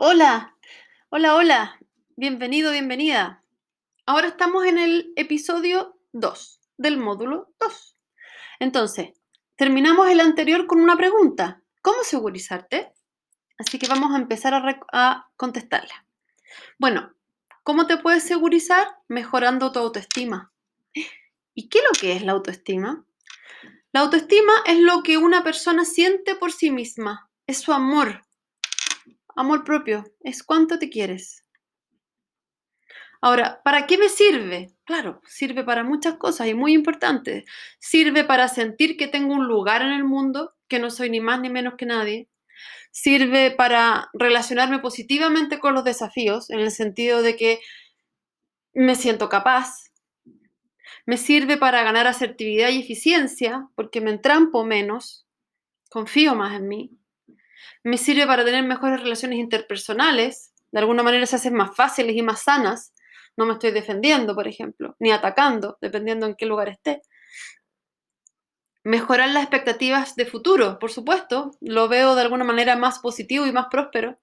Hola, hola, hola. Bienvenido, bienvenida. Ahora estamos en el episodio 2 del módulo 2. Entonces, terminamos el anterior con una pregunta. ¿Cómo segurizarte? Así que vamos a empezar a, a contestarla. Bueno, ¿cómo te puedes segurizar? Mejorando tu autoestima. ¿Y qué es lo que es la autoestima? La autoestima es lo que una persona siente por sí misma. Es su amor. Amor propio. Es cuánto te quieres. Ahora, ¿para qué me sirve? Claro, sirve para muchas cosas y muy importante. Sirve para sentir que tengo un lugar en el mundo, que no soy ni más ni menos que nadie. Sirve para relacionarme positivamente con los desafíos, en el sentido de que me siento capaz. Me sirve para ganar asertividad y eficiencia, porque me entrampo menos, confío más en mí. Me sirve para tener mejores relaciones interpersonales, de alguna manera se hacen más fáciles y más sanas. No me estoy defendiendo, por ejemplo, ni atacando, dependiendo en qué lugar esté. Mejorar las expectativas de futuro, por supuesto, lo veo de alguna manera más positivo y más próspero.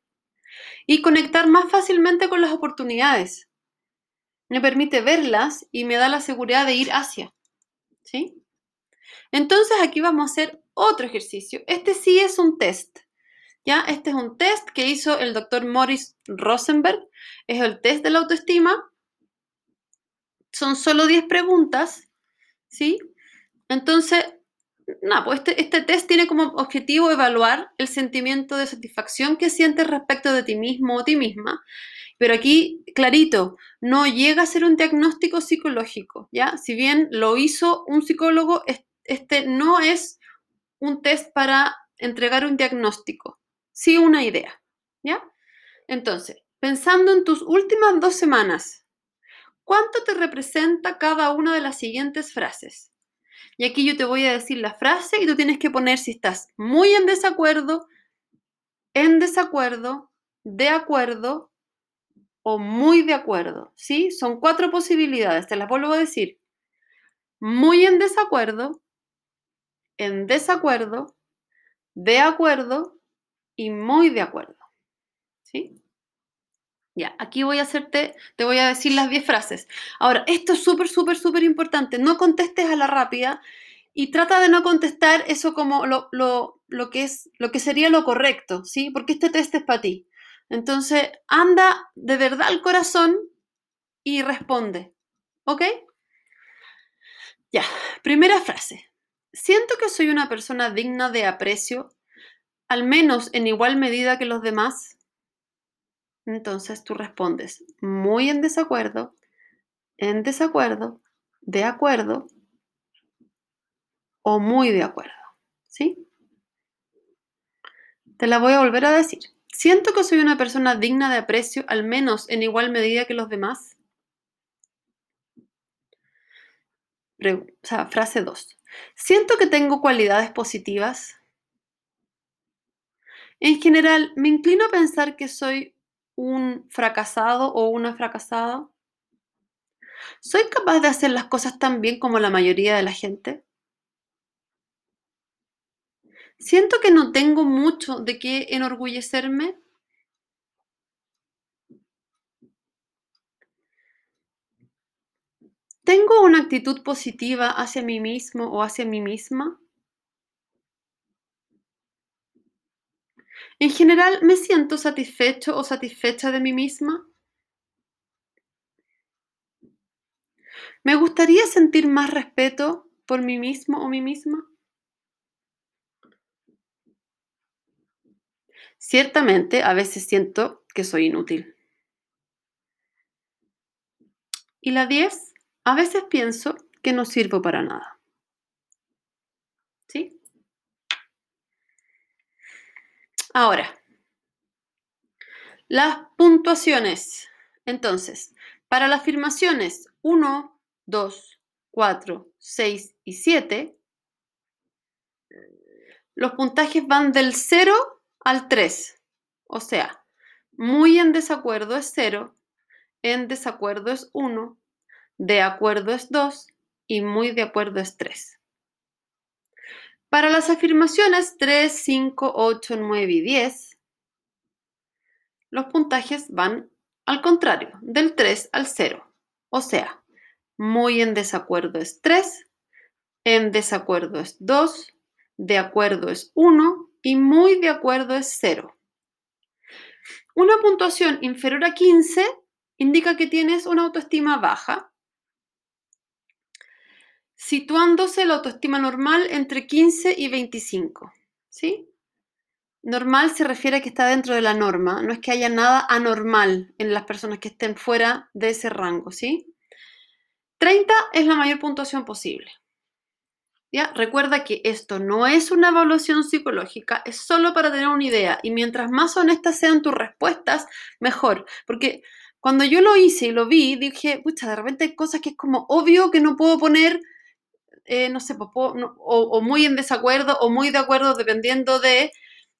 Y conectar más fácilmente con las oportunidades. Me permite verlas y me da la seguridad de ir hacia. ¿Sí? Entonces aquí vamos a hacer otro ejercicio. Este sí es un test. ¿Ya? Este es un test que hizo el doctor Morris Rosenberg. Es el test de la autoestima. Son solo 10 preguntas. ¿Sí? Entonces, pues este, este test tiene como objetivo evaluar el sentimiento de satisfacción que sientes respecto de ti mismo o ti misma. Pero aquí, clarito, no llega a ser un diagnóstico psicológico, ¿ya? Si bien lo hizo un psicólogo, este no es un test para entregar un diagnóstico, sí una idea, ¿ya? Entonces, pensando en tus últimas dos semanas, ¿cuánto te representa cada una de las siguientes frases? Y aquí yo te voy a decir la frase y tú tienes que poner si estás muy en desacuerdo, en desacuerdo, de acuerdo o muy de acuerdo, ¿sí? Son cuatro posibilidades, te las vuelvo a decir. Muy en desacuerdo, en desacuerdo, de acuerdo y muy de acuerdo, ¿sí? Ya, aquí voy a hacerte, te voy a decir las 10 frases. Ahora, esto es súper, súper, súper importante. No contestes a la rápida y trata de no contestar eso como lo, lo, lo, que es, lo que sería lo correcto, ¿sí? Porque este test es para ti. Entonces, anda de verdad al corazón y responde. ¿Ok? Ya, primera frase. Siento que soy una persona digna de aprecio, al menos en igual medida que los demás. Entonces tú respondes muy en desacuerdo, en desacuerdo, de acuerdo o muy de acuerdo. ¿Sí? Te la voy a volver a decir. ¿Siento que soy una persona digna de aprecio, al menos en igual medida que los demás? O sea, frase 2. ¿Siento que tengo cualidades positivas? En general, me inclino a pensar que soy un fracasado o una fracasada. ¿Soy capaz de hacer las cosas tan bien como la mayoría de la gente? Siento que no tengo mucho de qué enorgullecerme. ¿Tengo una actitud positiva hacia mí mismo o hacia mí misma? En general, ¿me siento satisfecho o satisfecha de mí misma? ¿Me gustaría sentir más respeto por mí mismo o mí misma? Ciertamente, a veces siento que soy inútil. Y la 10, a veces pienso que no sirvo para nada. ¿Sí? Ahora, las puntuaciones. Entonces, para las afirmaciones 1, 2, 4, 6 y 7, los puntajes van del 0 al 3. O sea, muy en desacuerdo es 0, en desacuerdo es 1, de acuerdo es 2 y muy de acuerdo es 3. Para las afirmaciones 3, 5, 8, 9 y 10, los puntajes van al contrario, del 3 al 0. O sea, muy en desacuerdo es 3, en desacuerdo es 2, de acuerdo es 1 y muy de acuerdo es 0. Una puntuación inferior a 15 indica que tienes una autoestima baja, situándose la autoestima normal entre 15 y 25. ¿Sí? Normal se refiere a que está dentro de la norma, no es que haya nada anormal en las personas que estén fuera de ese rango, ¿sí? 30 es la mayor puntuación posible. ¿Ya? Recuerda que esto no es una evaluación psicológica, es solo para tener una idea y mientras más honestas sean tus respuestas, mejor, porque cuando yo lo hice y lo vi, dije, pucha, de repente hay cosas que es como obvio que no puedo poner eh, no sé, pues, o, muy en desacuerdo o muy de acuerdo dependiendo de,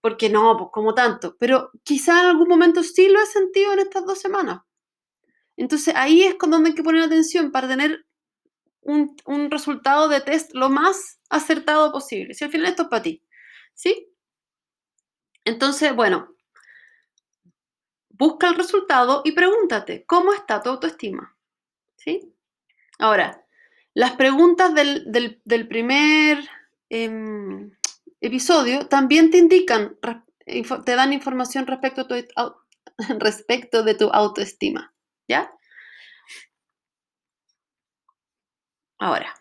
porque no, pues como tanto, pero quizá en algún momento sí lo he sentido en estas dos semanas. Entonces ahí es con donde hay que poner atención para tener un, un resultado de test lo más acertado posible. Si al final esto es para ti, ¿sí? Entonces, bueno, busca el resultado y pregúntate, ¿cómo está tu autoestima? ¿Sí? Ahora, las preguntas del, primer em, episodio también te indican, te dan información respecto, respecto de tu autoestima. ¿Ya? Ahora,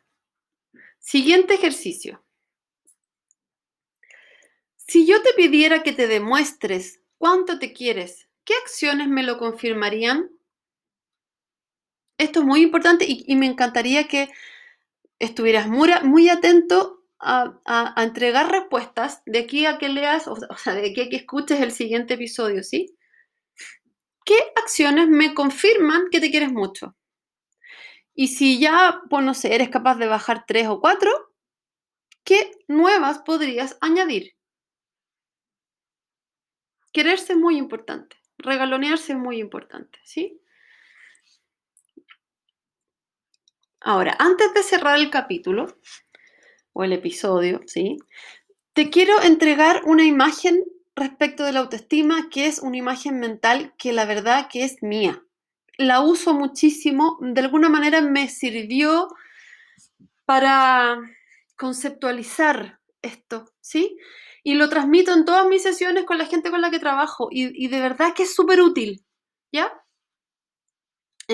siguiente ejercicio. Si yo te pidiera que te demuestres cuánto te quieres, ¿qué acciones me lo confirmarían? Esto es muy importante y, me encantaría que estuvieras muy, atento a, entregar respuestas de aquí a que leas, o, sea, de aquí a que escuches el siguiente episodio, ¿sí? ¿Qué acciones me confirman que te quieres mucho? Y si ya, pues no sé, eres capaz de bajar tres o cuatro, ¿qué nuevas podrías añadir? Quererse es muy importante, regalonearse es muy importante, ¿sí? Ahora, antes de cerrar el capítulo o el episodio, ¿sí? Te quiero entregar una imagen respecto de la autoestima que es una imagen mental que la verdad que es mía. La uso muchísimo, de alguna manera me sirvió para conceptualizar esto, ¿sí? Y lo transmito en todas mis sesiones con la gente con la que trabajo y, y de verdad que es súper útil, ¿ya?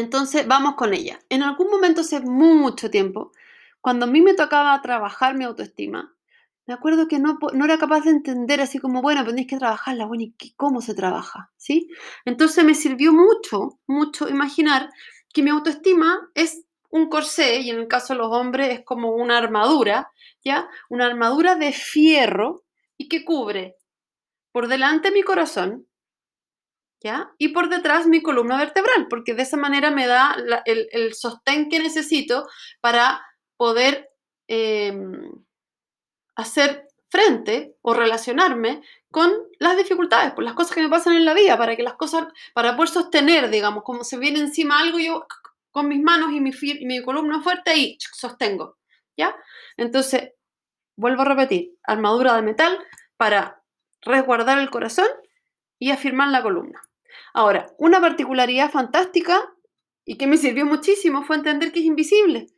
Entonces, vamos con ella. En algún momento hace mucho tiempo, cuando a mí me tocaba trabajar mi autoestima, me acuerdo que no, era capaz de entender así como, bueno, tenéis que trabajarla, bueno, ¿y cómo se trabaja? ¿Sí? Entonces me sirvió mucho, mucho imaginar que mi autoestima es un corsé, y en el caso de los hombres es como una armadura, ¿ya? Una armadura de fierro y que cubre por delante mi corazón, y por detrás mi columna vertebral, porque de esa manera me da el, sostén que necesito para poder em, hacer frente o relacionarme con las dificultades, por las cosas que me pasan en la vida, para que las cosas, para poder sostener, digamos, como se viene encima algo, yo con mis manos y mi, mi columna fuerte y sostengo, ¿ya? Entonces, vuelvo a repetir, armadura de metal para resguardar el corazón y afirmar la columna. Ahora, una particularidad fantástica y que me sirvió muchísimo fue entender que es invisible.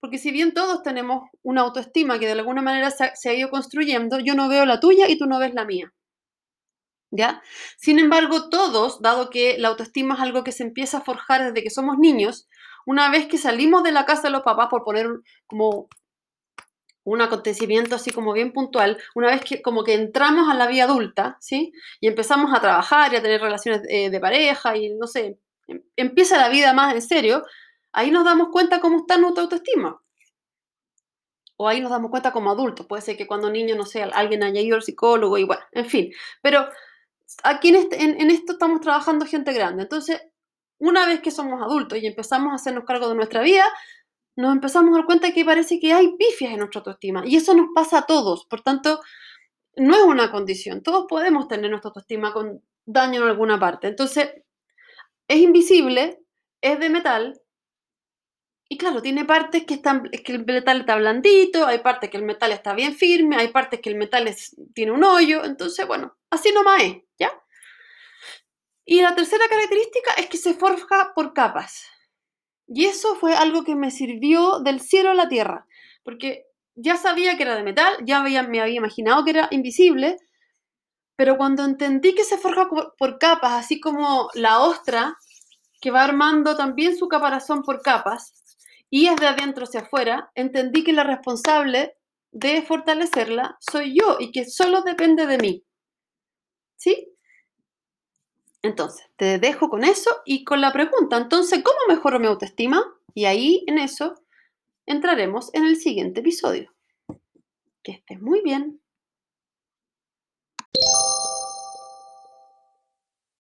Porque si bien todos tenemos una autoestima que de alguna manera se ha, ido construyendo, yo no veo la tuya y tú no ves la mía. ¿Ya? Sin embargo, todos, dado que la autoestima es algo que se empieza a forjar desde que somos niños, una vez que salimos de la casa de los papás, por poner como un acontecimiento así como bien puntual, una vez que como que entramos a la vida adulta, ¿sí? Y empezamos a trabajar y a tener relaciones eh, de pareja y no sé, em, empieza la vida más en serio, ahí nos damos cuenta cómo está nuestra autoestima. O ahí nos damos cuenta como adultos. Puede ser que cuando niño, no sé, alguien haya ido al psicólogo y bueno, en fin. Pero aquí en, este, en esto estamos trabajando gente grande. Entonces, una vez que somos adultos y empezamos a hacernos cargo de nuestra vida, nos empezamos a dar cuenta que parece que hay pifias en nuestra autoestima. Y eso nos pasa a todos. Por tanto, no es una condición. Todos podemos tener nuestra autoestima con daño en alguna parte. Entonces, es invisible, es de metal. Y claro, tiene partes que, están, que el metal está blandito, hay partes que el metal está bien firme, hay partes que el metal tiene un hoyo. Entonces, bueno, así nomás es, ¿ya? Y la tercera característica es que se forja por capas. Y eso fue algo que me sirvió del cielo a la tierra, porque ya sabía que era de metal, ya me había imaginado que era invisible, pero cuando entendí que se forja por, capas, así como la ostra, que va armando también su caparazón por capas, y es de adentro hacia afuera, entendí que la responsable de fortalecerla soy yo y que solo depende de mí. ¿Sí? Entonces, te dejo con eso y con la pregunta, entonces, ¿cómo mejoro mi autoestima? Y ahí en eso entraremos en el siguiente episodio. Que estés muy bien.